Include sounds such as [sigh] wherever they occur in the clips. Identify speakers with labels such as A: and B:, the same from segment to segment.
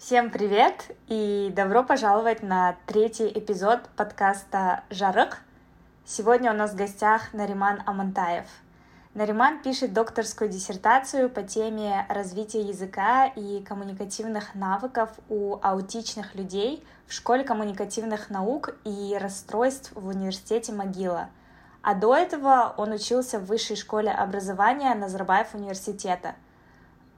A: Всем привет и добро пожаловать на третий эпизод подкаста «Жарык». Сегодня у нас в гостях Нариман Амантаев. Нариман пишет докторскую диссертацию по теме развития языка и коммуникативных навыков у аутичных людей в Школе коммуникативных наук и расстройств в Университете Могила. А до этого он учился в Высшей школе образования Назарбаев университета –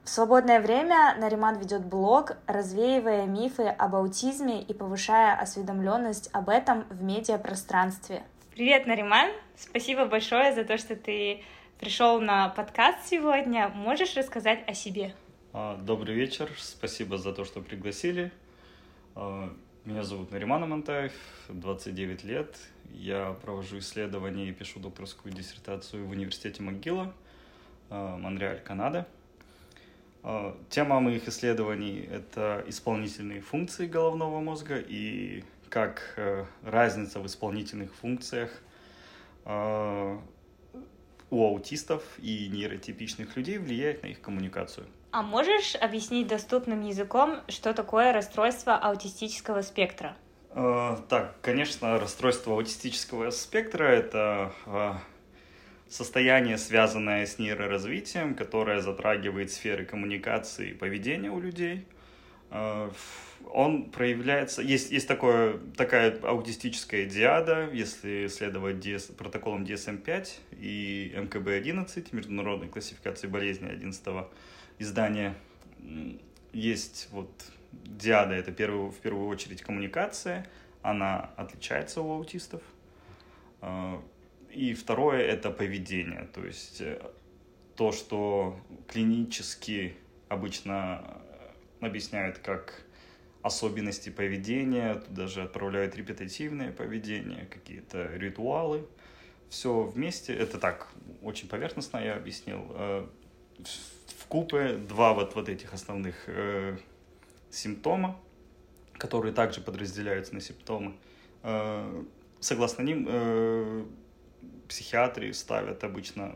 A: в свободное время Нариман ведет блог, развеивая мифы об аутизме и повышая осведомленность об этом в медиапространстве. Привет, Нариман! Спасибо большое за то, что ты пришел на подкаст сегодня. Можешь рассказать о себе?
B: А, добрый вечер, спасибо за то, что пригласили. А, меня зовут Нариман Амантаев, 29 лет. Я провожу исследования и пишу докторскую диссертацию в университете МcGill, а, Монреаль, Канада. А, тема моих исследований — это исполнительные функции головного мозга и как э, разница в исполнительных функциях а, у аутистов и нейротипичных людей влияет на их коммуникацию.
A: А можешь объяснить доступным языком, что такое расстройство аутистического спектра?
B: Так, конечно, расстройство аутистического спектра это состояние, связанное с нейроразвитием, которое затрагивает сферы коммуникации и поведения у людей. Э, он проявляется... Есть, есть такое, такая аутистическая диада, если следовать DS, протоколам DSM-5 и МКБ-11, Международной классификации болезней 11 издания. Есть вот диада, это первую, в первую очередь коммуникация, она отличается у аутистов э, и второе — это поведение, то есть э, то, что клинически обычно э, объясняют как особенности поведения, туда же отправляют репетативное поведение, какие-то ритуалы. Все вместе, это так, очень поверхностно я объяснил. Э, в купе два вот, вот этих основных э, симптома, которые также подразделяются на симптомы. Э, согласно ним, э, психиатрии ставят обычно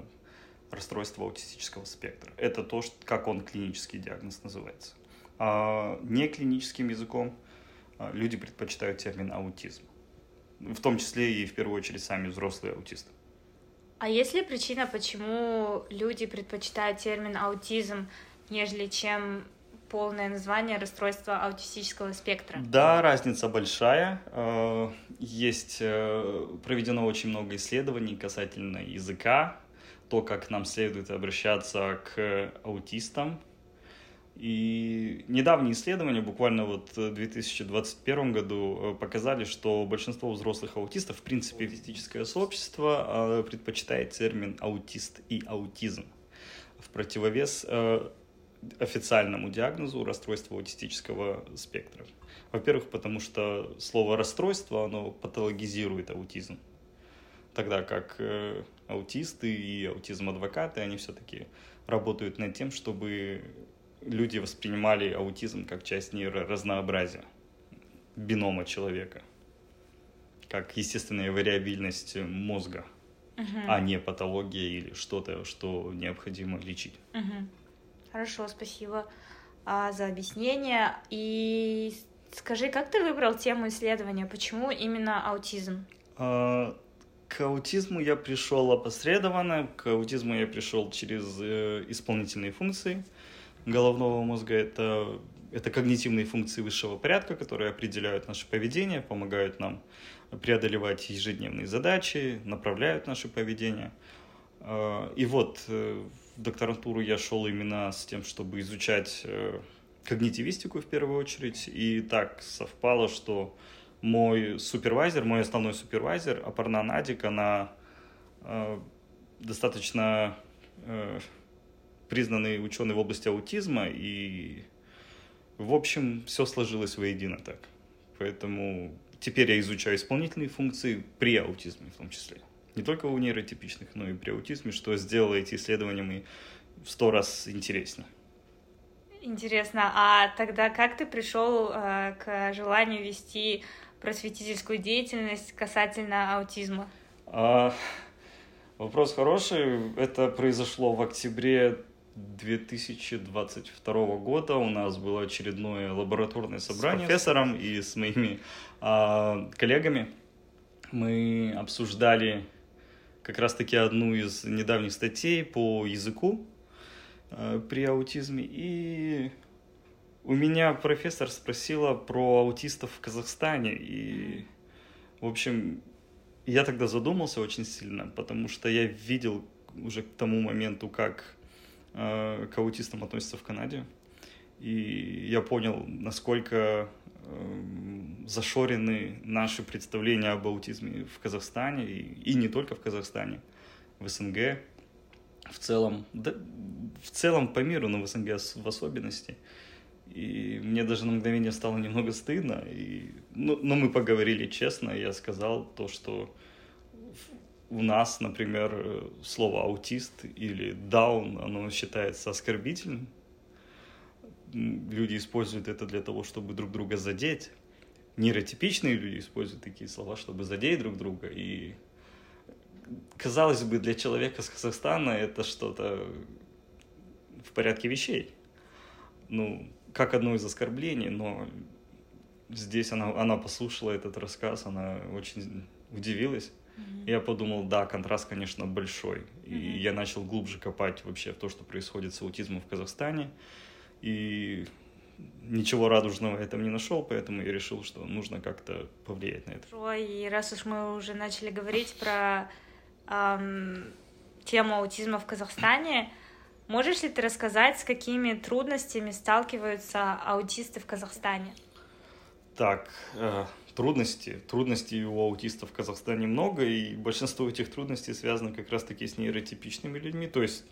B: расстройство аутистического спектра. Это то, как он клинический диагноз называется. А не языком а, люди предпочитают термин аутизм. В том числе и в первую очередь сами взрослые аутисты.
A: А есть ли причина, почему люди предпочитают термин аутизм, нежели чем полное название расстройства аутистического спектра?
B: Да, разница большая. Э, есть э, проведено очень много исследований касательно языка, то, как нам следует обращаться к аутистам. И недавние исследования, буквально вот в 2021 году, э, показали, что большинство взрослых аутистов, в принципе, физическое сообщество предпочитает термин аутист и аутизм в противовес официальному диагнозу расстройства аутистического спектра. Во-первых, потому что слово расстройство, оно патологизирует аутизм. Тогда как э, аутисты и аутизм-адвокаты, они все-таки работают над тем, чтобы люди воспринимали аутизм как часть нейроразнообразия, бинома человека, как естественная вариабильность мозга, uh-huh. а не патология или что-то, что необходимо лечить.
A: Uh-huh. Хорошо, спасибо а, за объяснение. И скажи, как ты выбрал тему исследования? Почему именно аутизм?
B: А, к аутизму я пришел опосредованно. К аутизму я пришел через э, исполнительные функции головного мозга. Это, это когнитивные функции высшего порядка, которые определяют наше поведение, помогают нам преодолевать ежедневные задачи, направляют наше поведение. А, и вот э, докторантуру я шел именно с тем, чтобы изучать э, когнитивистику в первую очередь. И так совпало, что мой супервайзер, мой основной супервайзер, Апарна Надик, она э, достаточно э, признанный ученый в области аутизма, и, в общем, все сложилось воедино так. Поэтому теперь я изучаю исполнительные функции при аутизме в том числе не только у нейротипичных, но и при аутизме, что сделало эти исследования мы в сто раз интереснее.
A: Интересно, а тогда как ты пришел э, к желанию вести просветительскую деятельность касательно аутизма?
B: А, вопрос хороший. Это произошло в октябре 2022 года у нас было очередное лабораторное собрание с профессором и с моими а, коллегами. Мы обсуждали как раз-таки одну из недавних статей по языку а, при аутизме. И у меня профессор спросила про аутистов в Казахстане. И, в общем, я тогда задумался очень сильно, потому что я видел уже к тому моменту, как э, к аутистам относятся в Канаде. И я понял, насколько э, зашорены наши представления об аутизме в Казахстане, и, и не только в Казахстане, в СНГ, в целом, да, в целом по миру, но в СНГ в особенности. И мне даже на мгновение стало немного стыдно. И, ну, но мы поговорили честно, и я сказал то, что у нас, например, слово аутист или даун, оно считается оскорбительным. Люди используют это для того, чтобы друг друга задеть. Нейротипичные люди используют такие слова, чтобы задеть друг друга. И казалось бы, для человека с Казахстана это что-то в порядке вещей. Ну, как одно из оскорблений, но здесь она, она послушала этот рассказ, она очень удивилась. Mm-hmm. Я подумал, да, контраст, конечно, большой. И mm-hmm. я начал глубже копать вообще в то, что происходит с аутизмом в Казахстане. И ничего радужного я там не нашел, поэтому я решил, что нужно как-то повлиять на это.
A: И раз уж мы уже начали говорить про эм, тему аутизма в Казахстане, можешь ли ты рассказать, с какими трудностями сталкиваются аутисты в Казахстане?
B: Так, э, трудности. Трудностей у аутистов в Казахстане много, и большинство этих трудностей связано как раз-таки с нейротипичными людьми, то есть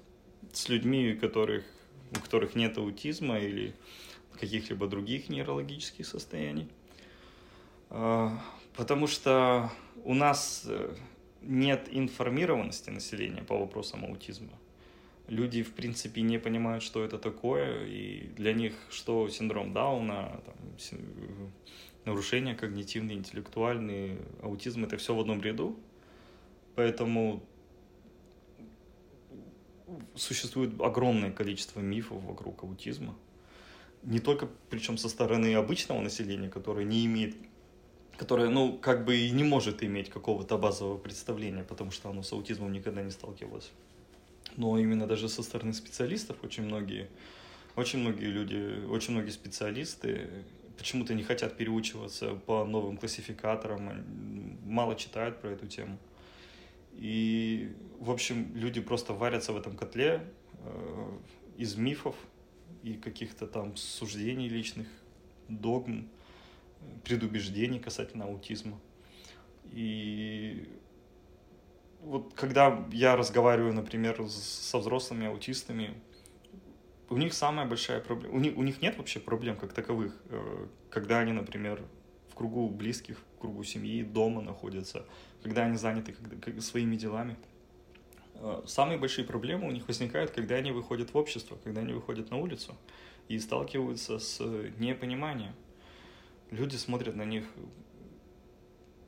B: с людьми, у которых, у которых нет аутизма или каких-либо других нейрологических состояний. А, потому что у нас э, нет информированности населения по вопросам аутизма. Люди, в принципе, не понимают, что это такое, и для них что синдром Дауна, там, нарушения когнитивные, интеллектуальные, аутизм — это все в одном ряду. Поэтому существует огромное количество мифов вокруг аутизма. Не только, причем со стороны обычного населения, которое не имеет которое, ну, как бы и не может иметь какого-то базового представления, потому что оно с аутизмом никогда не сталкивалось. Но именно даже со стороны специалистов очень многие, очень многие люди, очень многие специалисты почему-то не хотят переучиваться по новым классификаторам, мало читают про эту тему. И, в общем, люди просто варятся в этом котле э, из мифов и каких-то там суждений личных, догм, предубеждений касательно аутизма. И вот когда я разговариваю, например, со взрослыми аутистами, у них самая большая проблема, у них, у них нет вообще проблем как таковых, э, когда они, например, в кругу близких, в кругу семьи, дома находятся, когда они заняты своими делами. Э, самые большие проблемы у них возникают, когда они выходят в общество, когда они выходят на улицу и сталкиваются с непониманием. Люди смотрят на них,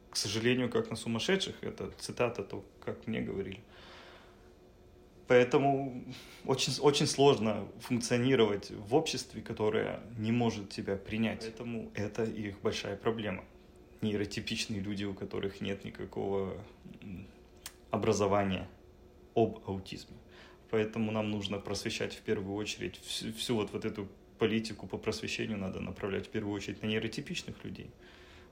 B: к сожалению, как на сумасшедших. Это цитата, то, как мне говорили. Поэтому очень, очень сложно функционировать в обществе, которое не может тебя принять. Поэтому это их большая проблема. Нейротипичные люди, у которых нет никакого образования об аутизме. Поэтому нам нужно просвещать в первую очередь всю, всю вот, вот эту политику по просвещению надо направлять в первую очередь на нейротипичных людей.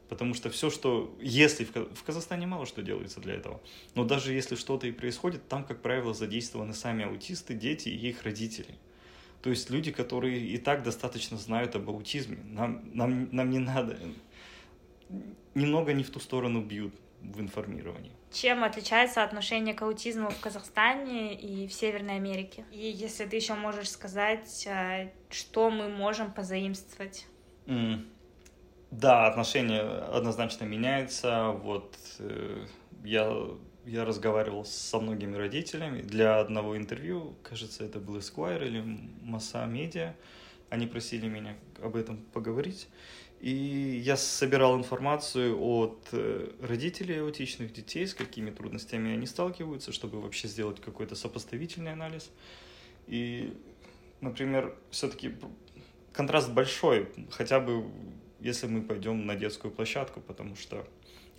B: Потому что все, что... Если в, в Казахстане мало что делается для этого, но даже если что-то и происходит, там, как правило, задействованы сами аутисты, дети и их родители. То есть люди, которые и так достаточно знают об аутизме. Нам, нам, нам не надо... Немного не в ту сторону бьют в информировании.
A: Чем отличается отношение к аутизму в Казахстане и в Северной Америке? И если ты еще можешь сказать, э, что мы можем позаимствовать?
B: Mm. Да, отношение однозначно меняется. Вот э, я, я разговаривал со многими родителями. Для одного интервью, кажется, это был Esquire или Масса Медиа, они просили меня об этом поговорить. И я собирал информацию от э, родителей аутичных детей, с какими трудностями они сталкиваются, чтобы вообще сделать какой-то сопоставительный анализ. И например, все-таки контраст большой, хотя бы если мы пойдем на детскую площадку, потому что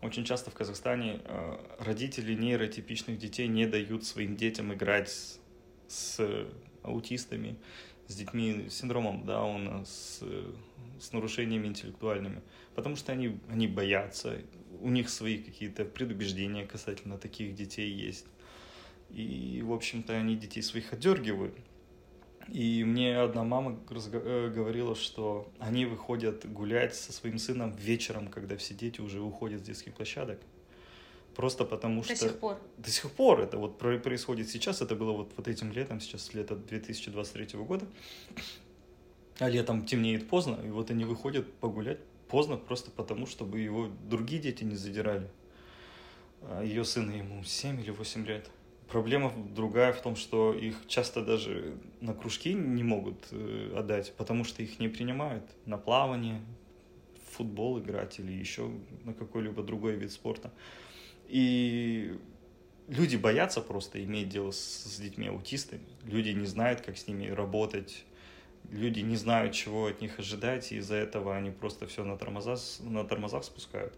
B: очень часто в Казахстане э, родители нейротипичных детей не дают своим детям играть с, с аутистами, с детьми с синдромом Дауна, с, с нарушениями интеллектуальными, потому что они, они боятся, у них свои какие-то предубеждения касательно таких детей есть. И, в общем-то, они детей своих отдергивают. И мне одна мама э, говорила, что они выходят гулять со своим сыном вечером, когда все дети уже уходят с детских площадок. Просто потому
A: что...
B: До
A: сих пор.
B: До сих пор это вот происходит сейчас. Это было вот, вот этим летом, сейчас лето 2023 года. А летом темнеет поздно, и вот они выходят погулять поздно просто потому, чтобы его другие дети не задирали. А ее сына ему 7 или 8 лет. Проблема другая в том, что их часто даже на кружки не могут э, отдать, потому что их не принимают на плавание, в футбол играть или еще на какой-либо другой вид спорта. И люди боятся просто иметь дело с, детьми аутистами. Люди не знают, как с ними работать. Люди не знают, чего от них ожидать, и из-за этого они просто все на тормозах, на тормозах спускают.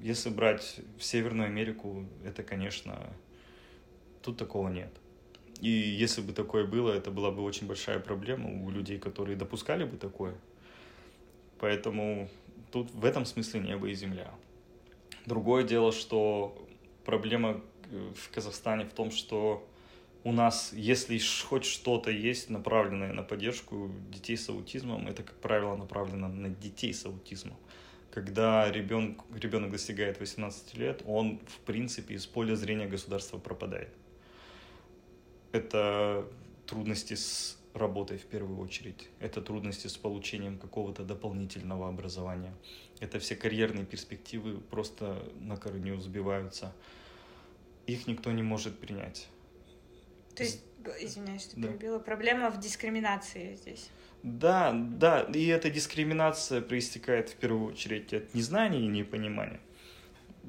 B: Если брать в Северную Америку, это, конечно, Тут такого нет. И если бы такое было, это была бы очень большая проблема у людей, которые допускали бы такое. Поэтому тут в этом смысле небо и земля. Другое дело, что проблема э, в Казахстане в том, что у нас, если хоть что-то есть направленное на поддержку детей с аутизмом, это, как правило, направлено на детей с аутизмом. Когда ребенок, ребенок достигает 18 лет, он, в принципе, из поля зрения государства пропадает это трудности с работой в первую очередь, это трудности с получением какого-то дополнительного образования. Это все карьерные перспективы просто на корню сбиваются. Их никто не может принять.
A: То есть, извиняюсь, что да. перебила, проблема в дискриминации здесь.
B: Да, да, и эта дискриминация проистекает в первую очередь от незнания и непонимания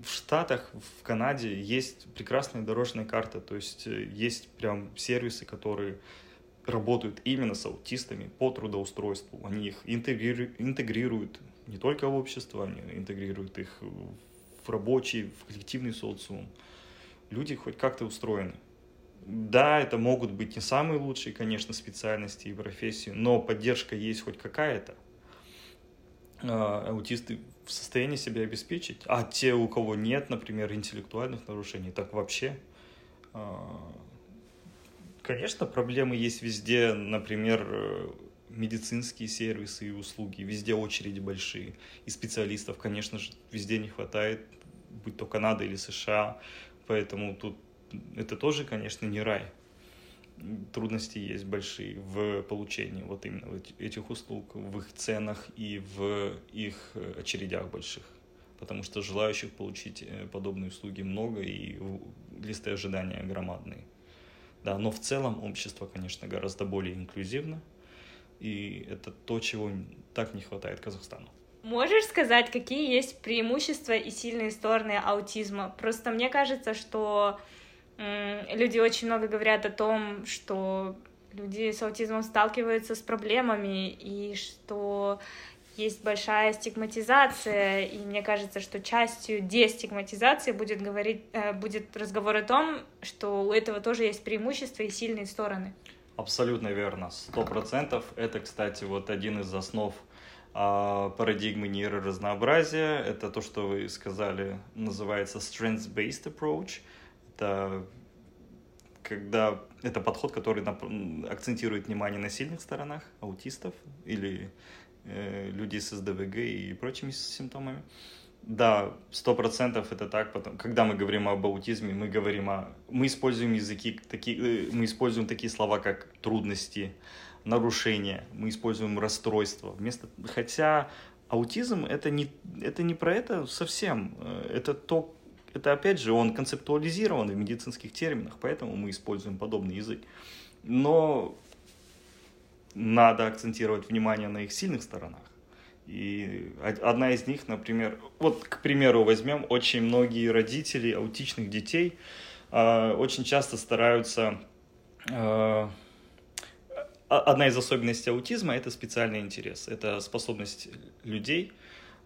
B: в Штатах, в Канаде есть прекрасные дорожные карты, то есть э, есть прям сервисы, которые работают именно с аутистами по трудоустройству. Они их интегрируют, интегрируют не только в общество, они интегрируют их в рабочий, в коллективный социум. Люди хоть как-то устроены. Да, это могут быть не самые лучшие, конечно, специальности и профессии, но поддержка есть хоть какая-то. А, аутисты в состоянии себя обеспечить, а те, у кого нет, например, интеллектуальных нарушений, так вообще. А, конечно, проблемы есть везде, например, медицинские сервисы и услуги, везде очереди большие, и специалистов, конечно же, везде не хватает, будь то Канада или США, поэтому тут это тоже, конечно, не рай трудности есть большие в получении вот именно этих услуг, в их ценах и в их э, очередях больших. Потому что желающих получить э, подобные услуги много и листы ожидания громадные. Да, но в целом общество, конечно, гораздо более инклюзивно, и это то, чего так не хватает Казахстану.
A: Можешь сказать, какие есть преимущества и сильные стороны аутизма? Просто мне кажется, что люди очень много говорят о том, что люди с аутизмом сталкиваются с проблемами и что есть большая стигматизация, и мне кажется, что частью дестигматизации будет, говорить, э, будет разговор о том, что у этого тоже есть преимущества и сильные стороны.
B: Абсолютно верно, сто процентов. Это, кстати, вот один из основ а, парадигмы нейроразнообразия. Это то, что вы сказали, называется strengths-based approach — это когда это подход, который акцентирует внимание на сильных сторонах аутистов или э, людей с СДВГ и прочими симптомами. Да, сто процентов это так. Потом, когда мы говорим об аутизме, мы говорим о, мы используем языки такие, э, мы используем такие слова как трудности, нарушения, мы используем расстройство. Вместо, хотя аутизм это не это не про это совсем, э, это то, это, опять же, он концептуализирован в медицинских терминах, поэтому мы используем подобный язык. Но надо акцентировать внимание на их сильных сторонах. И одна из них, например, вот, к примеру, возьмем, очень многие родители аутичных детей э, очень часто стараются э, одна из особенностей аутизма – это специальный интерес. Это способность людей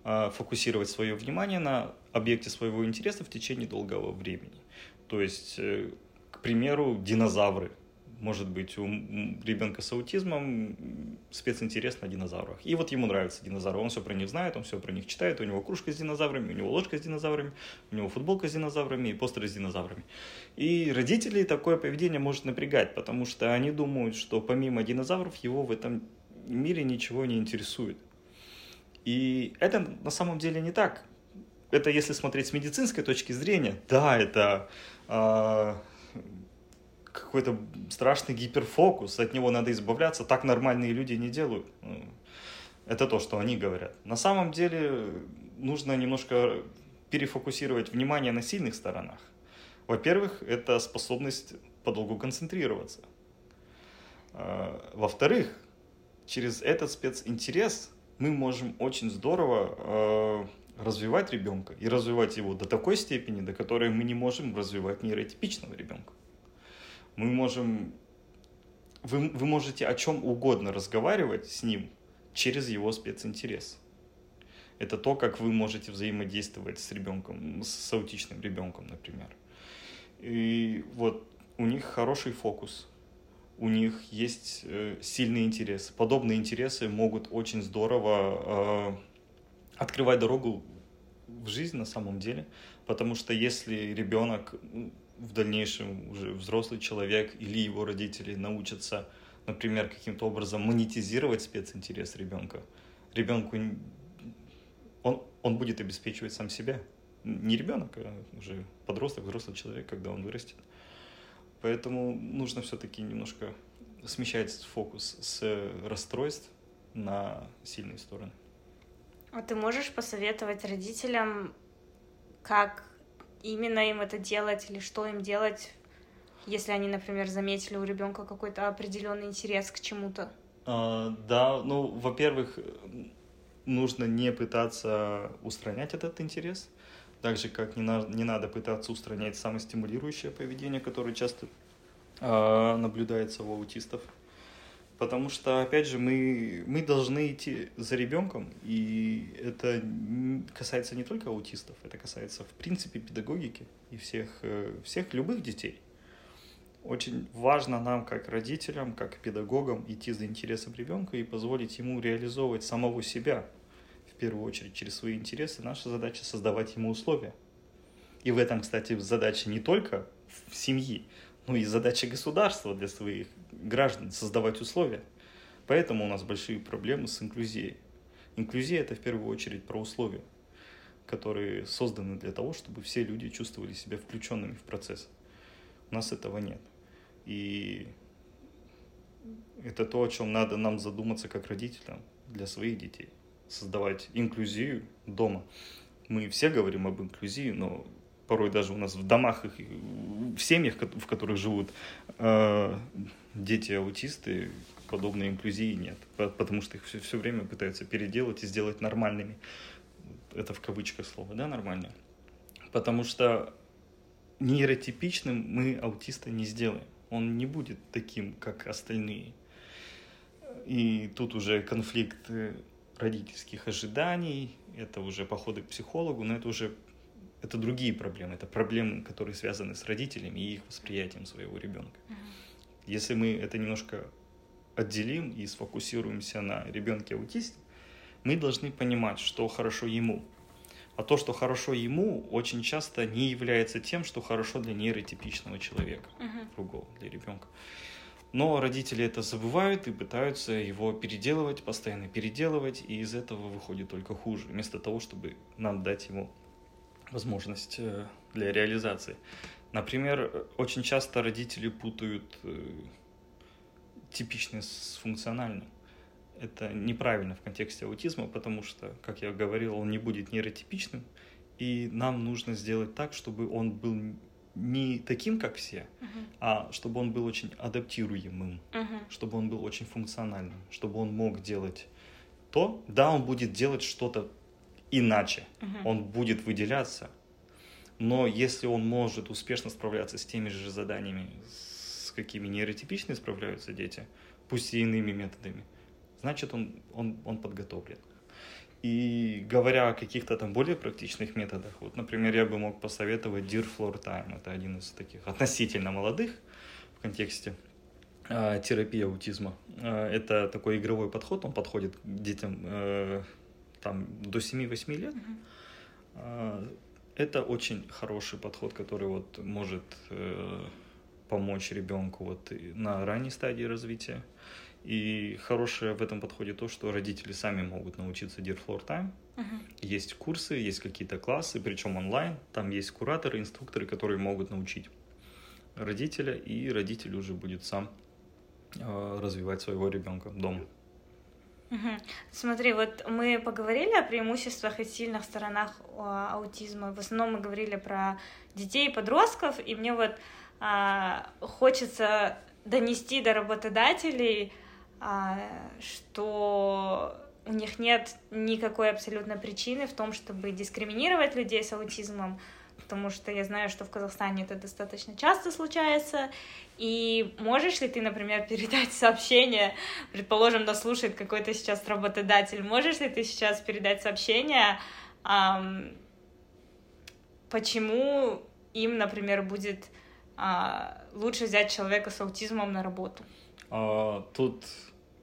B: фокусировать свое внимание на объекте своего интереса в течение долгого времени. То есть, э, к примеру, динозавры – может быть у ребенка с аутизмом специнтерес на динозаврах. И вот ему нравятся динозавры, он все про них знает, он все про них читает, у него кружка с динозаврами, у него ложка с динозаврами, у него футболка с динозаврами и постеры с динозаврами. И родителей такое поведение может напрягать, потому что они думают, что помимо динозавров его в этом мире ничего не интересует. И это на самом деле не так. Это если смотреть с медицинской точки зрения, да, это э, какой-то страшный гиперфокус, от него надо избавляться, так нормальные люди не делают. Ну, это то, что они говорят. На самом деле нужно немножко перефокусировать внимание на сильных сторонах. Во-первых, это способность подолгу концентрироваться. А, во-вторых, через этот специнтерес мы можем очень здорово а, развивать ребенка и развивать его до такой степени, до которой мы не можем развивать нейротипичного ребенка мы можем... Вы, вы можете о чем угодно разговаривать с ним через его специнтерес. Это то, как вы можете взаимодействовать с ребенком, с аутичным ребенком, например. И вот у них хороший фокус, у них есть э, сильный интерес. Подобные интересы могут очень здорово э, открывать дорогу в жизнь на самом деле, потому что если ребенок в дальнейшем уже взрослый человек или его родители научатся, например, каким-то образом монетизировать специнтерес ребенка, ребенку он, он будет обеспечивать сам себя. Не ребенок, а уже подросток, взрослый человек, когда он вырастет. Поэтому нужно все-таки немножко смещать фокус с расстройств на сильные стороны.
A: А ты можешь посоветовать родителям, как именно им это делать или что им делать, если они, например, заметили у ребенка какой-то определенный интерес к чему-то?
B: А, да, ну, во-первых, нужно не пытаться устранять этот интерес, так же, как не, на, не надо пытаться устранять самостимулирующее поведение, которое часто э, наблюдается у аутистов. Потому что, опять же, мы, мы должны идти за ребенком, и это касается не только аутистов, это касается, в принципе, педагогики и всех, э, всех любых детей. Очень важно нам, как родителям, как педагогам, идти за интересом ребенка и позволить ему реализовывать самого себя, первую очередь, через свои интересы. Наша задача создавать ему условия. И в этом, кстати, задача не только в семьи, ну и задача государства для своих граждан создавать условия. Поэтому у нас большие проблемы с инклюзией. Инклюзия это в первую очередь про условия, которые созданы для того, чтобы все люди чувствовали себя включенными в процесс. У нас этого нет. И это то, о чем надо нам задуматься как родителям для своих детей. Создавать инклюзию дома. Мы все говорим об инклюзии, но порой даже у нас в домах, в семьях, в которых живут э, дети-аутисты, подобной инклюзии нет, потому что их все, все время пытаются переделать и сделать нормальными. Это в кавычках слово, да, нормально? Потому что нейротипичным мы аутиста не сделаем. Он не будет таким, как остальные. И тут уже конфликт э, родительских ожиданий, это уже походы к психологу, но это уже это другие проблемы, это проблемы, которые связаны с родителями и их восприятием своего ребенка. Если мы это немножко отделим и сфокусируемся на ребенке аутисте, мы должны понимать, что хорошо ему. А то, что хорошо ему, очень часто не является тем, что хорошо для нейротипичного человека, uh-huh. другого, для ребенка. Но родители это забывают и пытаются его переделывать, постоянно переделывать, и из этого выходит только хуже, вместо того, чтобы нам дать ему возможность э, для реализации. Например, очень часто родители путают э, типичное с функциональным. Это неправильно в контексте аутизма, потому что, как я говорил, он не будет нейротипичным, и нам нужно сделать так, чтобы он был не таким, как все, uh-huh. а чтобы он был очень адаптируемым, uh-huh. чтобы он был очень функциональным, чтобы он мог делать то, да, он будет делать что-то иначе. Угу. Он будет выделяться. Но если он может успешно справляться с теми же заданиями, с какими нейротипичные справляются дети, пусть и иными методами, значит, он, он, он подготовлен. И говоря о каких-то там более практичных методах, вот, например, я бы мог посоветовать Dear Floor Time. Это один из таких относительно молодых в контексте э, терапии аутизма. Э, это такой игровой подход, он подходит к детям э, там, до 7-8 лет. Mm-hmm. Это очень хороший подход, который вот может э, помочь ребенку вот на ранней стадии развития. И хорошее в этом подходе то, что родители сами могут научиться Dear Floor Time. Uh-huh. Есть курсы, есть какие-то классы, причем онлайн. Там есть кураторы, инструкторы, которые могут научить родителя, и родитель уже будет сам э, развивать своего ребенка дома.
A: Угу. Смотри, вот мы поговорили о преимуществах и сильных сторонах аутизма. В основном мы говорили про детей и подростков, и мне вот а, хочется донести до работодателей, что у них нет никакой абсолютно причины в том, чтобы дискриминировать людей с аутизмом, потому что я знаю, что в Казахстане это достаточно часто случается. И можешь ли ты, например, [laughs] передать сообщение, предположим, нас слушает какой-то сейчас работодатель, можешь ли ты сейчас передать сообщение, эм, почему им, например, будет э, лучше взять человека с аутизмом на работу?
B: А, тут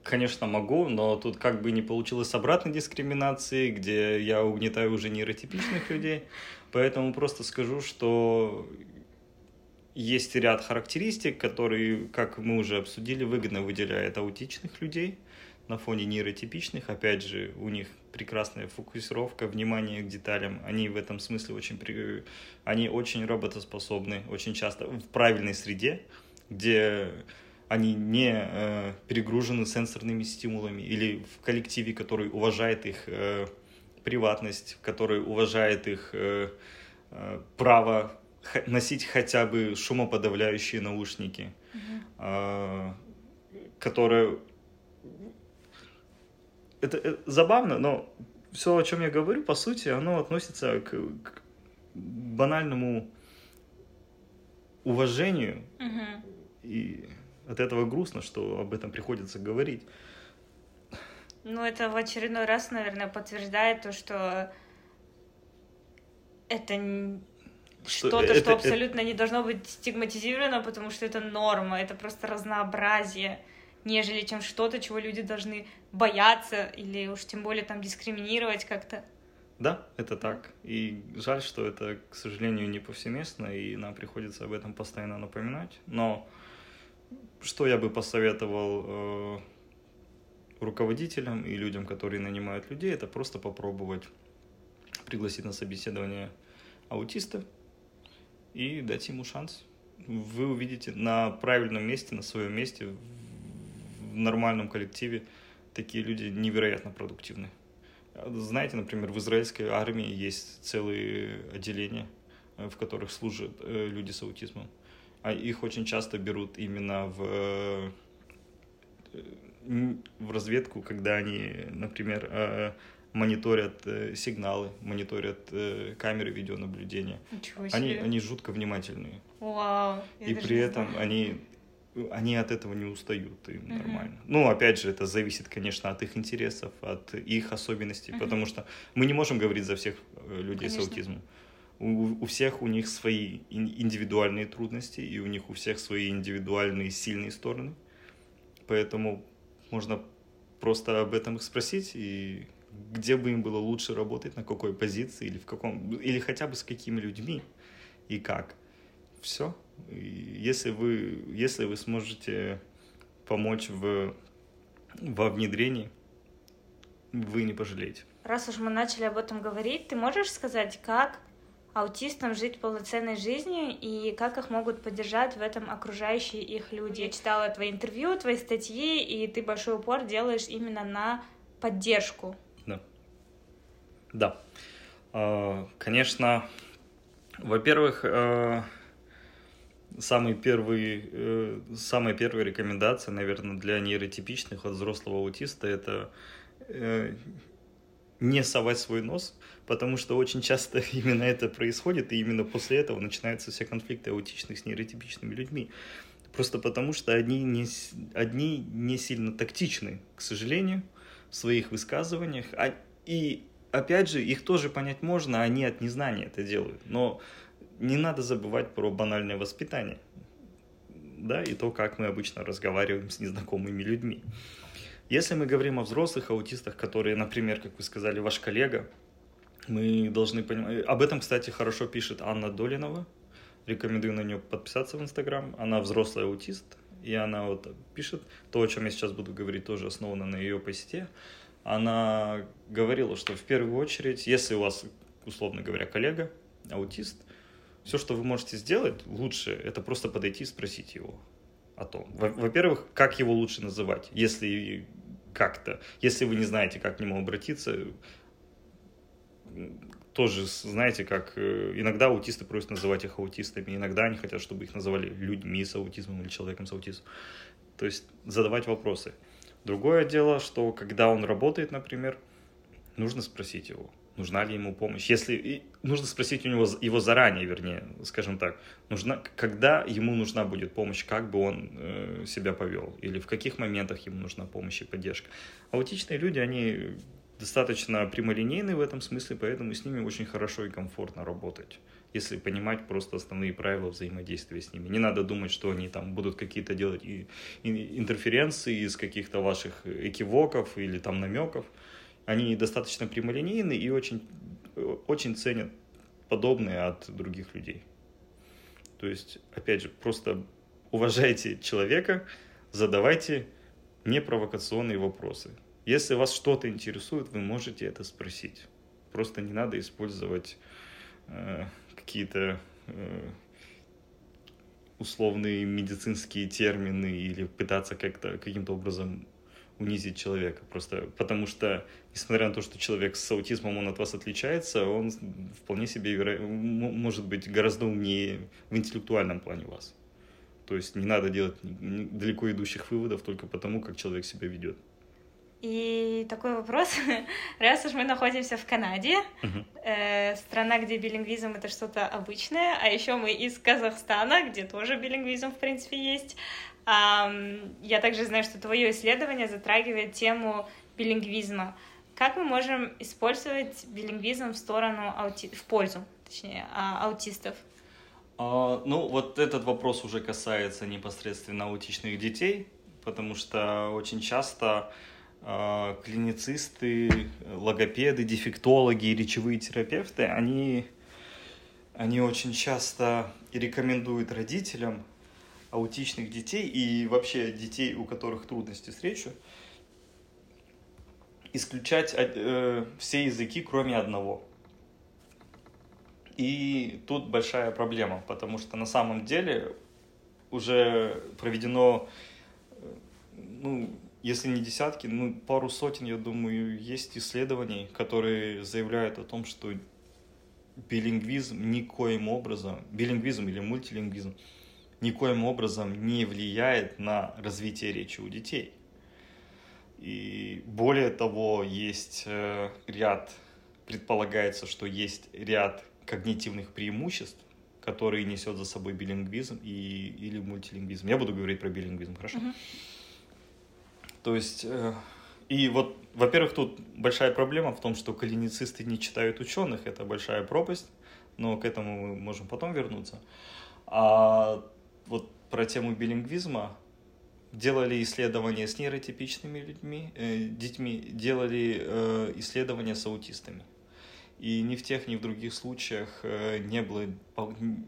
B: Конечно, могу, но тут как бы не получилось обратной дискриминации, где я угнетаю уже нейротипичных людей. Поэтому просто скажу, что есть ряд характеристик, которые, как мы уже обсудили, выгодно выделяют аутичных людей на фоне нейротипичных. Опять же, у них прекрасная фокусировка, внимание к деталям. Они в этом смысле очень, они очень работоспособны, очень часто в правильной среде, где они не э, перегружены сенсорными стимулами или в коллективе, который уважает их э, приватность, который уважает их э, э, право носить хотя бы шумоподавляющие наушники, mm-hmm. э, которые это, это забавно, но все, о чем я говорю, по сути, оно относится к, к банальному уважению mm-hmm. и от этого грустно, что об этом приходится говорить.
A: Ну, это в очередной раз, наверное, подтверждает то, что это что-то, что, что абсолютно это... не должно быть стигматизировано, потому что это норма, это просто разнообразие, нежели чем что-то, чего люди должны бояться или уж тем более там дискриминировать как-то.
B: Да, это так. И жаль, что это, к сожалению, не повсеместно, и нам приходится об этом постоянно напоминать. Но что я бы посоветовал э, руководителям и людям, которые нанимают людей, это просто попробовать пригласить на собеседование аутиста и дать ему шанс. Вы увидите на правильном месте, на своем месте, в нормальном коллективе такие люди невероятно продуктивны. Знаете, например, в израильской армии есть целые отделения, э, в которых служат э, люди с аутизмом а их очень часто берут именно в, э, в разведку, когда они, например, э, мониторят э, сигналы, мониторят камеры видеонаблюдения. Они, они жутко внимательные.
A: Вау,
B: и при этом они они от этого не устают, им uh-huh. нормально. Ну, опять же, это зависит, конечно, от их интересов, от их особенностей, uh-huh. потому что мы не можем говорить за всех людей конечно. с аутизмом у, у всех у них свои индивидуальные трудности, и у них у всех свои индивидуальные сильные стороны. Поэтому можно просто об этом их спросить, и где бы им было лучше работать, на какой позиции, или в каком, или хотя бы с какими людьми, и как. Все. И если вы, если вы сможете помочь в, во внедрении, вы не пожалеете.
A: Раз уж мы начали об этом говорить, ты можешь сказать, как аутистам жить полноценной жизнью и как их могут поддержать в этом окружающие их люди. Я читала твои интервью, твои статьи, и ты большой упор делаешь именно на поддержку.
B: Да. Да. А, конечно, во-первых, а, самый первый, э, самая первая рекомендация, наверное, для нейротипичных от взрослого аутиста это э, не совать свой нос, потому что очень часто [laughs] именно это происходит, и именно после этого начинаются все конфликты аутичных с нейротипичными людьми. Просто потому, что одни не, одни не сильно тактичны, к сожалению, в своих высказываниях. А, и опять же, их тоже понять можно, они от незнания это делают. Но не надо забывать про банальное воспитание. Да, и то, как мы обычно разговариваем с незнакомыми людьми. Если мы говорим о взрослых аутистах, которые, например, как вы сказали, ваш коллега, мы должны понимать... Об этом, кстати, хорошо пишет Анна Долинова. Рекомендую на нее подписаться в Инстаграм. Она взрослый аутист, и она вот пишет то, о чем я сейчас буду говорить, тоже основано на ее посте. Она говорила, что в первую очередь, если у вас, условно говоря, коллега, аутист, все, что вы можете сделать лучше, это просто подойти и спросить его о том. Во-первых, как его лучше называть, если как-то. Если вы не знаете, как к нему обратиться, тоже, знаете, как э, иногда аутисты просят называть их аутистами, иногда они хотят, чтобы их называли людьми с аутизмом или человеком с аутизмом. То есть задавать вопросы. Другое дело, что когда он работает, например, нужно спросить его, нужна ли ему помощь. Если и нужно спросить у него его заранее, вернее, скажем так, нужна, когда ему нужна будет помощь, как бы он э, себя повел, или в каких моментах ему нужна помощь и поддержка. Аутичные люди, они достаточно прямолинейны в этом смысле, поэтому с ними очень хорошо и комфортно работать если понимать просто основные правила взаимодействия с ними. Не надо думать, что они там будут какие-то делать и, и интерференции из каких-то ваших экивоков или там намеков. Они достаточно прямолинейны и очень, очень ценят подобные от других людей. То есть, опять же, просто уважайте человека, задавайте непровокационные вопросы. Если вас что-то интересует, вы можете это спросить. Просто не надо использовать э, какие-то э, условные медицинские термины или пытаться как-то каким-то образом унизить человека. Просто потому что, несмотря на то, что человек с аутизмом, он от вас отличается, он вполне себе веро... может быть гораздо умнее в интеллектуальном плане вас. То есть не надо делать далеко идущих выводов только потому, как человек себя ведет.
A: И такой вопрос, [laughs] раз уж мы находимся в Канаде, uh-huh. э, страна, где билингвизм это что-то обычное, а еще мы из Казахстана, где тоже билингвизм в принципе есть, я также знаю, что твое исследование затрагивает тему билингвизма. Как мы можем использовать билингвизм в сторону аути... в пользу, точнее, а, аутистов?
B: А, ну, вот этот вопрос уже касается непосредственно аутичных детей, потому что очень часто а, клиницисты, логопеды, дефектологи речевые терапевты, они, они очень часто рекомендуют родителям аутичных детей и вообще детей, у которых трудности с речью, исключать э, все языки, кроме одного. И тут большая проблема, потому что на самом деле уже проведено, э, ну, если не десятки, ну, пару сотен, я думаю, есть исследований, которые заявляют о том, что билингвизм никоим образом, билингвизм или мультилингвизм – никоим образом не влияет на развитие речи у детей. И более того, есть э, ряд, предполагается, что есть ряд когнитивных преимуществ, которые несет за собой билингвизм и, или мультилингвизм. Я буду говорить про билингвизм, хорошо? То есть, э, и вот, во-первых, тут большая проблема в том, что клиницисты не читают ученых, это большая пропасть, но к этому мы можем потом вернуться. А вот про тему билингвизма делали исследования с нейротипичными людьми, э, детьми, делали э, исследования с аутистами. И ни в тех, ни в других случаях э, не было,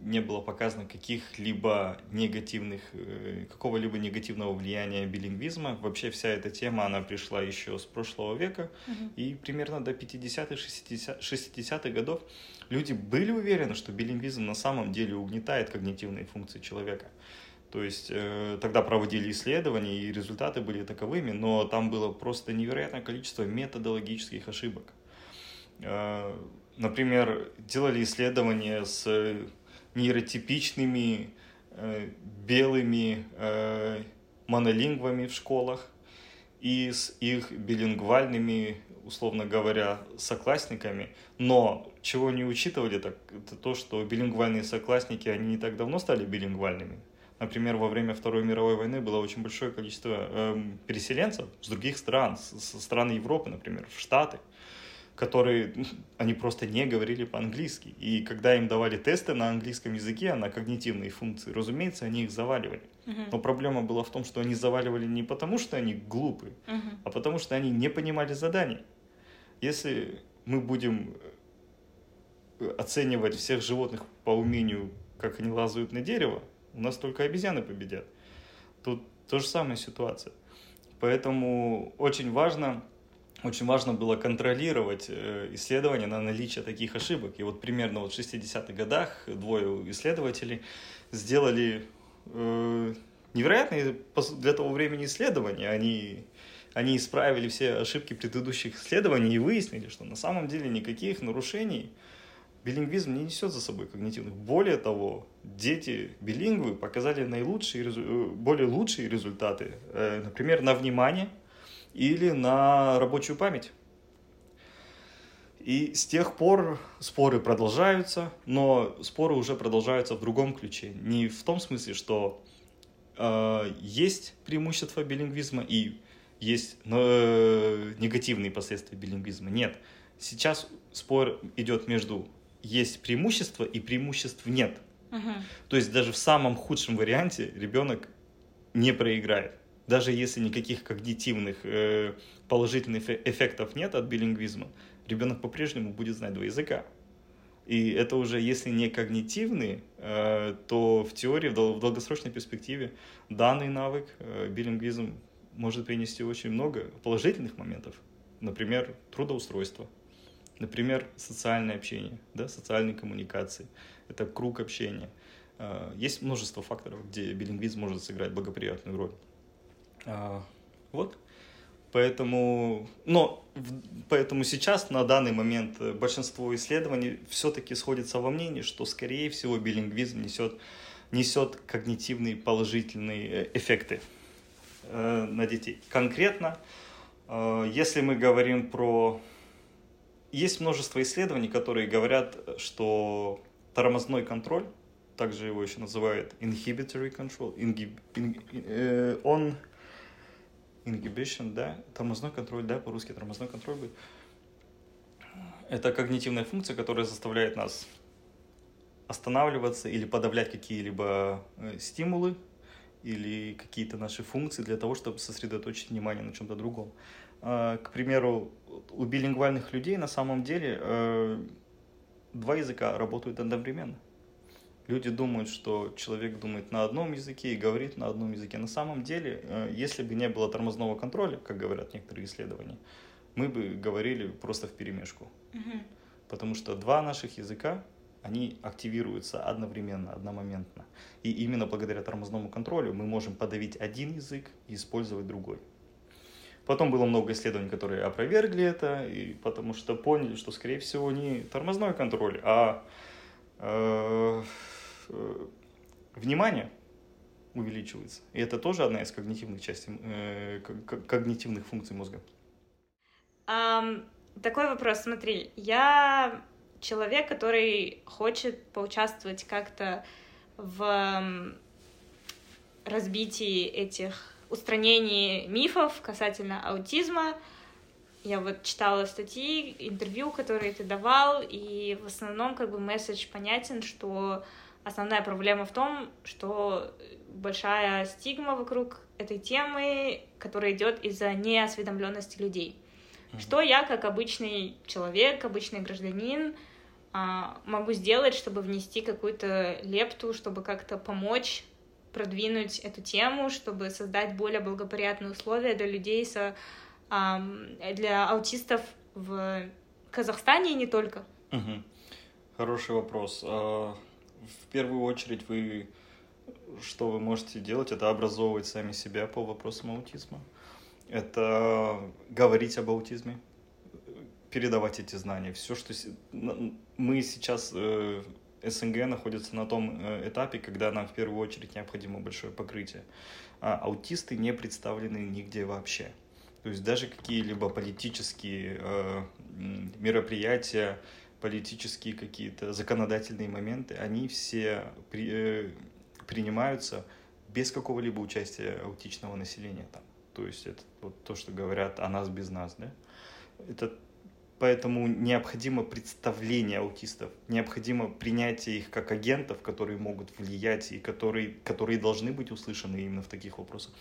B: не было показано каких-либо негативных, э, какого-либо негативного влияния билингвизма. Вообще вся эта тема, она пришла еще с прошлого века. Угу. И примерно до 50-х, 60-х годов люди были уверены, что билингвизм на самом деле угнетает когнитивные функции человека. То есть э, тогда проводили исследования, и результаты были таковыми, но там было просто невероятное количество методологических ошибок. Э, например, делали исследования с нейротипичными э, белыми э, монолингвами в школах и с их билингвальными, условно говоря, соклассниками. Но чего не учитывали, так это то, что билингвальные соклассники, они не так давно стали билингвальными. Например, во время Второй мировой войны было очень большое количество э, переселенцев с других стран, со стран Европы, например, в Штаты, которые, [laughs] они просто не говорили по-английски. И когда им давали тесты на английском языке, на когнитивные функции, разумеется, они их заваливали. Uh-huh. Но проблема была в том, что они заваливали не потому, что они глупы, uh-huh. а потому, что они не понимали заданий. Если мы будем э, оценивать всех животных по умению, как они лазают на дерево, у нас только обезьяны победят. Тут то же самая ситуация. Поэтому очень важно, очень важно было контролировать э, исследования на наличие таких ошибок. И вот примерно вот в 60-х годах двое исследователей сделали э, невероятные для того времени исследования. Они, они исправили все ошибки предыдущих исследований и выяснили, что на самом деле никаких нарушений билингвизм не несет за собой когнитивных. Более того, дети билингвы показали наилучшие, э, более лучшие результаты, например, на внимание или на рабочую память. И с тех пор споры продолжаются, но споры уже продолжаются в другом ключе. Не в том смысле, что э, есть преимущества билингвизма и есть э, негативные последствия билингвизма. Нет. Сейчас спор идет между есть преимущества и преимуществ нет. Угу. То есть даже в самом худшем варианте ребенок не проиграет. Даже если никаких когнитивных э, положительных эффектов нет от билингвизма, ребенок по-прежнему будет знать два языка. И это уже, если не когнитивный, э, то в теории, в, дол- в долгосрочной перспективе данный навык, э, билингвизм, может принести очень много положительных моментов. Например, трудоустройство – Например, социальное общение, да, социальные коммуникации. Это круг общения. А, есть множество факторов, где билингвизм может сыграть благоприятную роль. А, вот. Поэтому, но, поэтому сейчас, на данный момент, большинство исследований все-таки сходится во мнении, что, скорее всего, билингвизм несет, несет когнитивные положительные э, эффекты э, на детей. Конкретно, э, если мы говорим про есть множество исследований, которые говорят, что тормозной контроль, также его еще называют inhibitory control, ingib, in, э, он inhibition, да, тормозной контроль, да, по-русски тормозной контроль будет. Это когнитивная функция, которая заставляет нас останавливаться или подавлять какие-либо э, стимулы или какие-то наши функции для того, чтобы сосредоточить внимание на чем-то другом. А, к примеру, у билингвальных людей на самом деле э, два языка работают одновременно. Люди думают, что человек думает на одном языке и говорит на одном языке. На самом деле, э, если бы не было тормозного контроля, как говорят некоторые исследования, мы бы говорили просто в перемешку. Угу. Потому что два наших языка, они активируются одновременно, одномоментно. И именно благодаря тормозному контролю мы можем подавить один язык и использовать другой. Потом было много исследований, которые опровергли это, и потому что поняли, что, скорее всего, не тормозной контроль, а э, э, внимание увеличивается. И это тоже одна из когнитивных частей, э, когнитивных функций мозга.
A: Um, такой вопрос, смотри, я человек, который хочет поучаствовать как-то в разбитии этих устранении мифов касательно аутизма. Я вот читала статьи, интервью, которые ты давал, и в основном как бы месседж понятен, что основная проблема в том, что большая стигма вокруг этой темы, которая идет из-за неосведомленности людей. Mm-hmm. Что я, как обычный человек, обычный гражданин, а, могу сделать, чтобы внести какую-то лепту, чтобы как-то помочь продвинуть эту тему, чтобы создать более благоприятные условия для людей, со, для аутистов в Казахстане и не только?
B: Угу. Хороший вопрос. В первую очередь вы что вы можете делать, это образовывать сами себя по вопросам аутизма. Это говорить об аутизме, передавать эти знания. Все, что мы сейчас э, СНГ находится на том э, этапе, когда нам в первую очередь необходимо большое покрытие. А аутисты не представлены нигде вообще. То есть даже какие-либо политические э, мероприятия, политические какие-то законодательные моменты, они все при, э, принимаются без какого-либо участия аутичного населения там. То есть это вот то, что говорят о нас без нас, да. Это поэтому необходимо представление аутистов, необходимо принятие их как агентов, которые могут влиять и которые, которые должны быть услышаны именно в таких вопросах.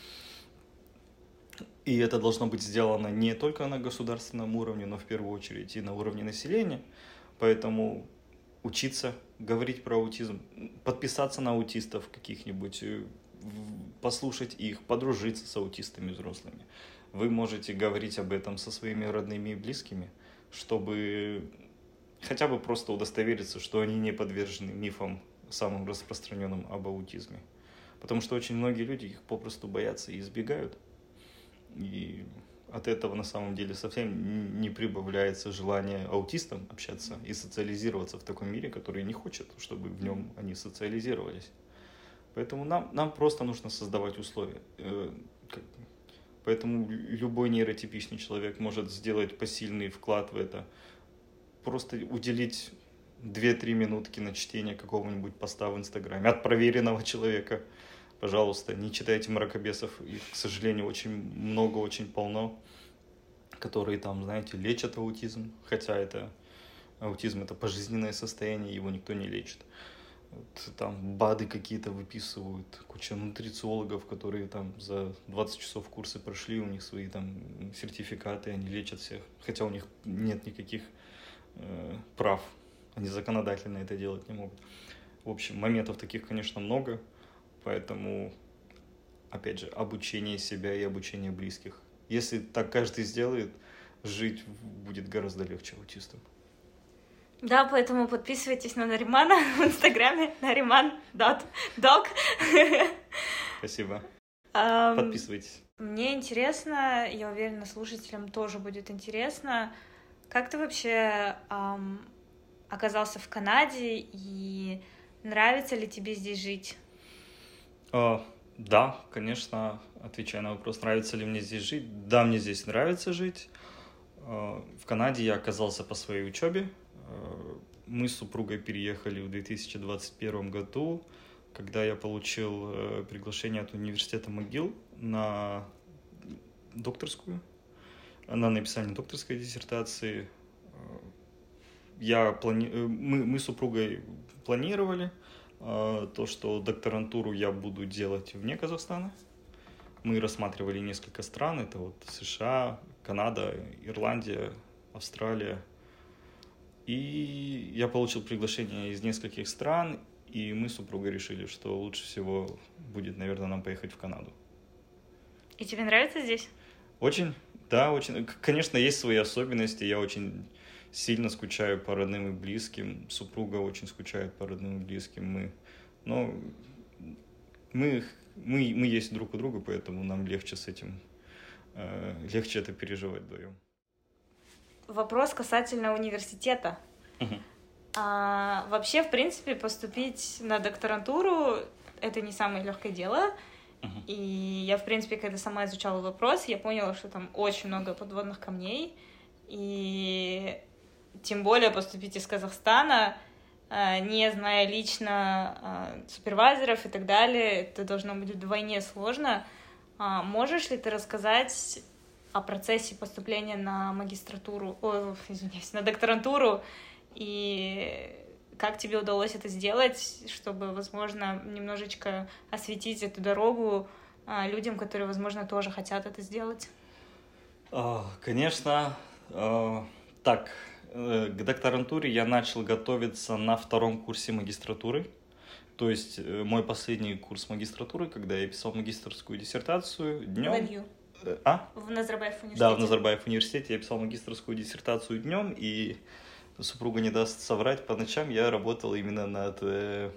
B: И это должно быть сделано не только на государственном уровне, но в первую очередь и на уровне населения. Поэтому учиться говорить про аутизм, подписаться на аутистов каких-нибудь, э, послушать их, подружиться с аутистами взрослыми. Вы можете говорить об этом со своими родными и близкими, чтобы хотя бы просто удостовериться, что они не подвержены мифам самым распространенным об аутизме. Потому что очень многие люди их попросту боятся и избегают. И от этого на самом деле совсем не прибавляется желание аутистам общаться и социализироваться в таком мире, который не хочет, чтобы в нем они социализировались. Поэтому нам, нам просто нужно создавать условия. Э, поэтому любой нейротипичный человек может сделать посильный вклад в это. Просто уделить 2-3 минутки на чтение какого-нибудь поста в Инстаграме от проверенного человека – пожалуйста, не читайте мракобесов. Их, к сожалению, очень много, очень полно, которые там, знаете, лечат аутизм, хотя это аутизм это пожизненное состояние, его никто не лечит. Вот, там БАДы какие-то выписывают, куча нутрициологов, которые там за 20 часов курсы прошли, у них свои там сертификаты, они лечат всех, хотя у них нет никаких э, прав, они законодательно это делать не могут. В общем, моментов таких, конечно, много. Поэтому, опять же, обучение себя и обучение близких. Если так каждый сделает, жить будет гораздо легче аутистам.
A: Да, поэтому подписывайтесь на Наримана [laughs] в инстаграме nariman.dog.
B: Спасибо. Подписывайтесь.
A: Мне интересно, я уверена, слушателям тоже будет интересно, как ты вообще um, оказался в Канаде и нравится ли тебе здесь жить?
B: Uh, да, конечно, отвечая на вопрос, нравится ли мне здесь жить. Да, мне здесь нравится жить. Uh, в Канаде я оказался по своей учебе. Uh, мы с супругой переехали в 2021 году, когда я получил э, приглашение от университета МcGill на докторскую, на написание докторской диссертации. Я плани... Э, мы, мы с супругой планировали, то, что докторантуру я буду делать вне Казахстана. Мы рассматривали несколько стран, это вот США, Канада, Ирландия, Австралия. И я получил приглашение из нескольких стран, и мы с супругой решили, что лучше всего будет, наверное, нам поехать в Канаду.
A: И тебе нравится здесь?
B: Очень, да, очень. Конечно, есть свои особенности. Я очень сильно скучаю по родным и близким. Супруга очень скучает по родным и близким. Мы, но мы, мы, мы есть друг у друга, поэтому нам легче с этим, э, легче это переживать вдвоем.
A: Вопрос касательно университета.
B: Угу.
A: А, вообще, в принципе, поступить на докторантуру это не самое легкое дело.
B: Uh-huh.
A: И я, в принципе, когда сама изучала вопрос, я поняла, что там очень много подводных камней. И тем более поступить из Казахстана, э, не зная лично э, супервайзеров и так далее, это должно быть вдвойне сложно. А можешь ли ты рассказать о процессе поступления на магистратуру, о, извиняюсь, на докторантуру и как тебе удалось это сделать, чтобы, возможно, немножечко осветить эту дорогу а, людям, которые, возможно, тоже хотят это сделать?
B: А, конечно. Так, к докторантуре я начал готовиться на втором курсе магистратуры. То есть э, мой последний курс магистратуры, когда я писал магистрскую диссертацию днем.
A: В А? В Назарбаев университете.
B: Да, в Назарбаев университете я писал магистрскую диссертацию днем, и супруга не даст соврать, по ночам я работал именно над э,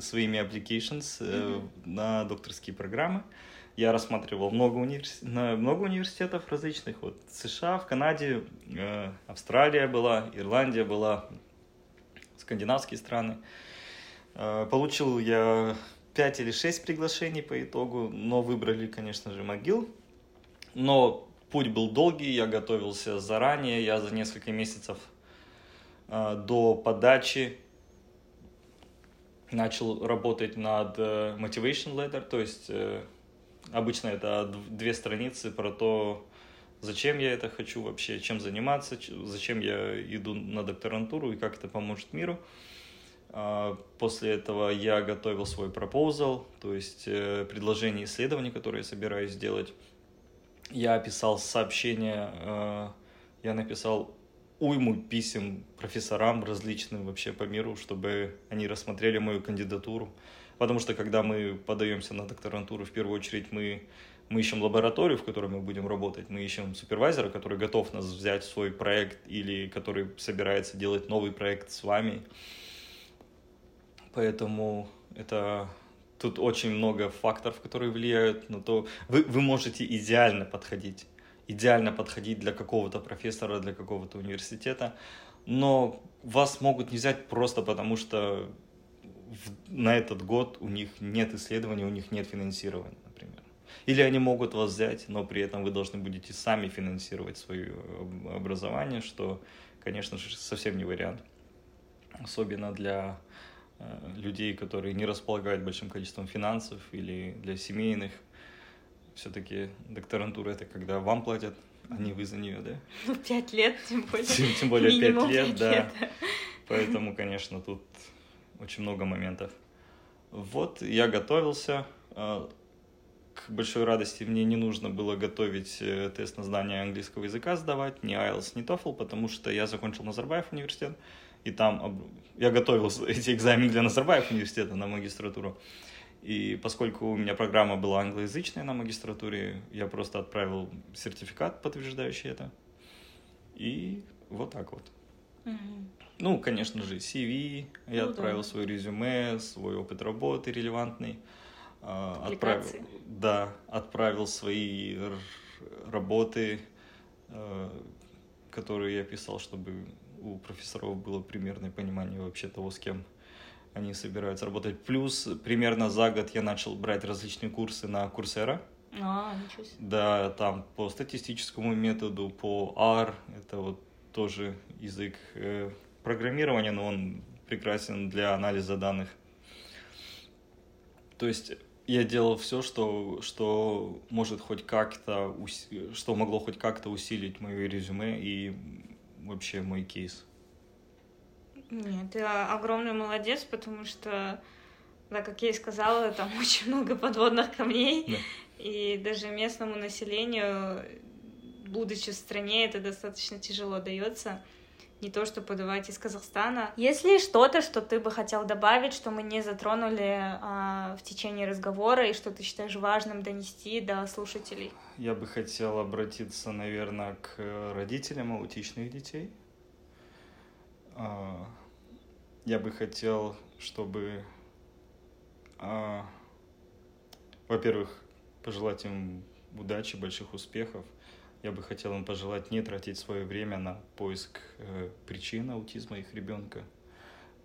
B: своими applications э, mm-hmm. на докторские программы. Я рассматривал много, универс... много университетов различных, вот США, в Канаде, э, Австралия была, Ирландия была, скандинавские страны. Э, получил я 5 или 6 приглашений по итогу, но выбрали, конечно же, МОГИЛ. Но путь был долгий, я готовился заранее, я за несколько месяцев э, до подачи начал работать над э, motivation letter, то есть э, обычно это две страницы про то, зачем я это хочу вообще, чем заниматься, зачем я иду на докторантуру и как это поможет миру. А, после этого я готовил свой пропозал, то есть э, предложение исследований, которые я собираюсь сделать. Я писал сообщения, э, я написал уйму писем профессорам различным вообще по миру, чтобы они рассмотрели мою кандидатуру. Потому что когда мы подаемся на докторантуру, в первую очередь мы, мы ищем лабораторию, в которой мы будем работать, мы ищем супервайзера, который готов нас взять в свой проект или который собирается делать новый проект с вами. Поэтому это тут очень много факторов, которые влияют на то, вы, вы можете идеально подходить, идеально подходить для какого-то профессора, для какого-то университета, но вас могут не взять просто потому, что в, на этот год у них нет исследований, у них нет финансирования, например. Или они могут вас взять, но при этом вы должны будете сами финансировать свое образование, что, конечно же, совсем не вариант. Особенно для Э, людей, которые не располагают большим количеством финансов или для семейных. Все-таки докторантура это когда вам платят, а не вы за нее, да?
A: Ну, [laughs] пять лет, тем более.
B: Тем, тем более пять лет, 5 да. Лет. Поэтому, конечно, тут очень много моментов. Вот, я готовился. Э, к большой радости мне не нужно было готовить э, тест на знание английского языка сдавать, ни IELTS, ни TOEFL, потому что я закончил Назарбаев университет и там я готовил [laughs] эти экзамены для Назарбаев университета на магистратуру. И поскольку у меня программа была англоязычная на магистратуре, я просто отправил сертификат, подтверждающий это. И вот так вот. Угу. Ну, конечно же, CV, я ну, отправил да. свое резюме, свой опыт работы релевантный. А, отправил, да, отправил свои работы, э, которые я писал, чтобы у профессоров было примерное понимание вообще того, с кем они собираются работать. Плюс примерно за год я начал брать различные курсы на Курсера.
A: А, ничего себе.
B: Да, там по статистическому методу, по R, это вот тоже язык э, программирования, но он прекрасен для анализа данных. То есть я делал все, что, что может хоть как-то, что могло хоть как-то усилить мое резюме и вообще мой кейс?
A: Нет, ты огромный молодец, потому что, да, как я и сказала, там [laughs] очень много подводных камней, да. и даже местному населению, будучи в стране, это достаточно тяжело дается не то, что подавать из Казахстана. Есть ли что-то, что ты бы хотел добавить, что мы не затронули а, в течение разговора и что ты считаешь важным донести до слушателей?
B: Я бы хотел обратиться, наверное, к родителям аутичных детей. А, я бы хотел, чтобы, а, во-первых, пожелать им удачи, больших успехов, я бы хотел им пожелать не тратить свое время на поиск э, причин аутизма их ребенка,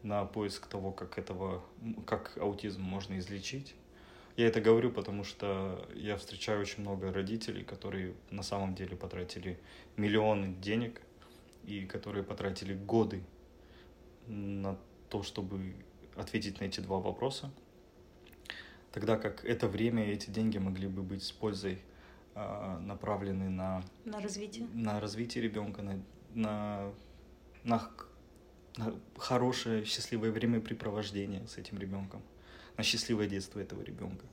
B: на поиск того, как этого, как аутизм можно излечить. Я это говорю, потому что я встречаю очень много родителей, которые на самом деле потратили миллионы денег и которые потратили годы на то, чтобы ответить на эти два вопроса, тогда как это время и эти деньги могли бы быть с пользой а, направлены на,
A: на развитие,
B: на развитие ребенка, на, на, на, на хорошее, счастливое времяпрепровождение с этим ребенком, на счастливое детство этого ребенка.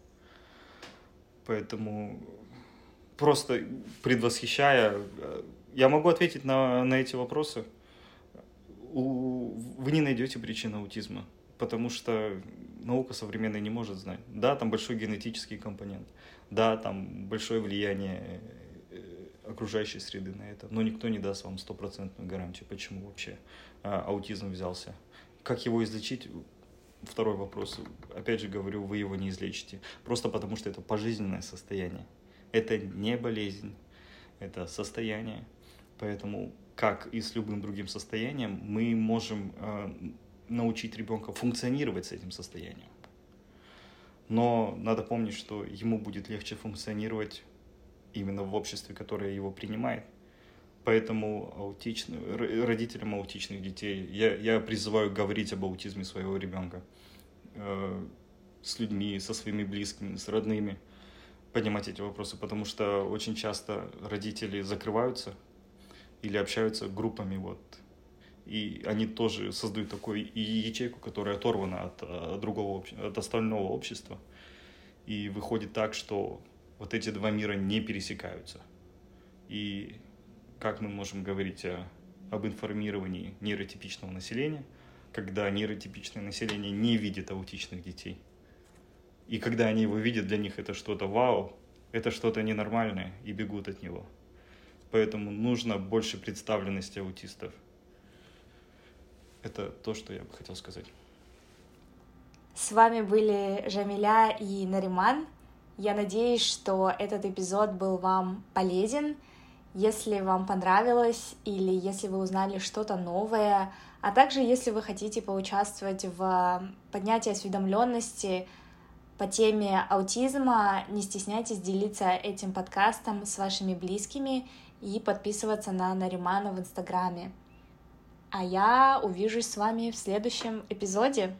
B: Поэтому просто предвосхищая, я могу ответить на, на эти вопросы. У, вы не найдете причину аутизма, потому что наука современная не может знать. Да, там большой генетический компонент да, там большое влияние э, окружающей среды на это, но никто не даст вам стопроцентную гарантию, почему вообще а, аутизм взялся. Как его излечить? Второй вопрос. Опять же говорю, вы его не излечите. Просто потому, что это пожизненное состояние. Это не болезнь, это состояние. Поэтому, как и с любым другим состоянием, мы можем э, научить ребенка функционировать с этим состоянием но надо помнить, что ему будет легче функционировать именно в обществе, которое его принимает. Поэтому аутичным, родителям аутичных детей я, я призываю говорить об аутизме своего ребенка. э, с людьми, со своими близкими, с родными, поднимать эти вопросы, потому что очень часто родители закрываются или общаются группами, вот, и они тоже создают такую ячейку, которая оторвана от, от другого, от остального общества, и выходит так, что вот эти два мира не пересекаются. И как мы можем говорить о, об информировании нейротипичного населения, когда нейротипичное население не видит аутичных детей. И когда они его видят, для них это что-то вау, это что-то ненормальное, и бегут от него. Поэтому нужно больше представленности аутистов. Это то, что я бы хотел сказать.
A: С вами были Жамиля и Нариман. Я надеюсь, что этот эпизод был вам полезен. Если вам понравилось или если вы узнали что-то новое, а также если вы хотите поучаствовать в поднятии осведомленности по теме аутизма, не стесняйтесь делиться этим подкастом с вашими близкими и подписываться на Наримана в Инстаграме. А я увижусь с вами в следующем эпизоде.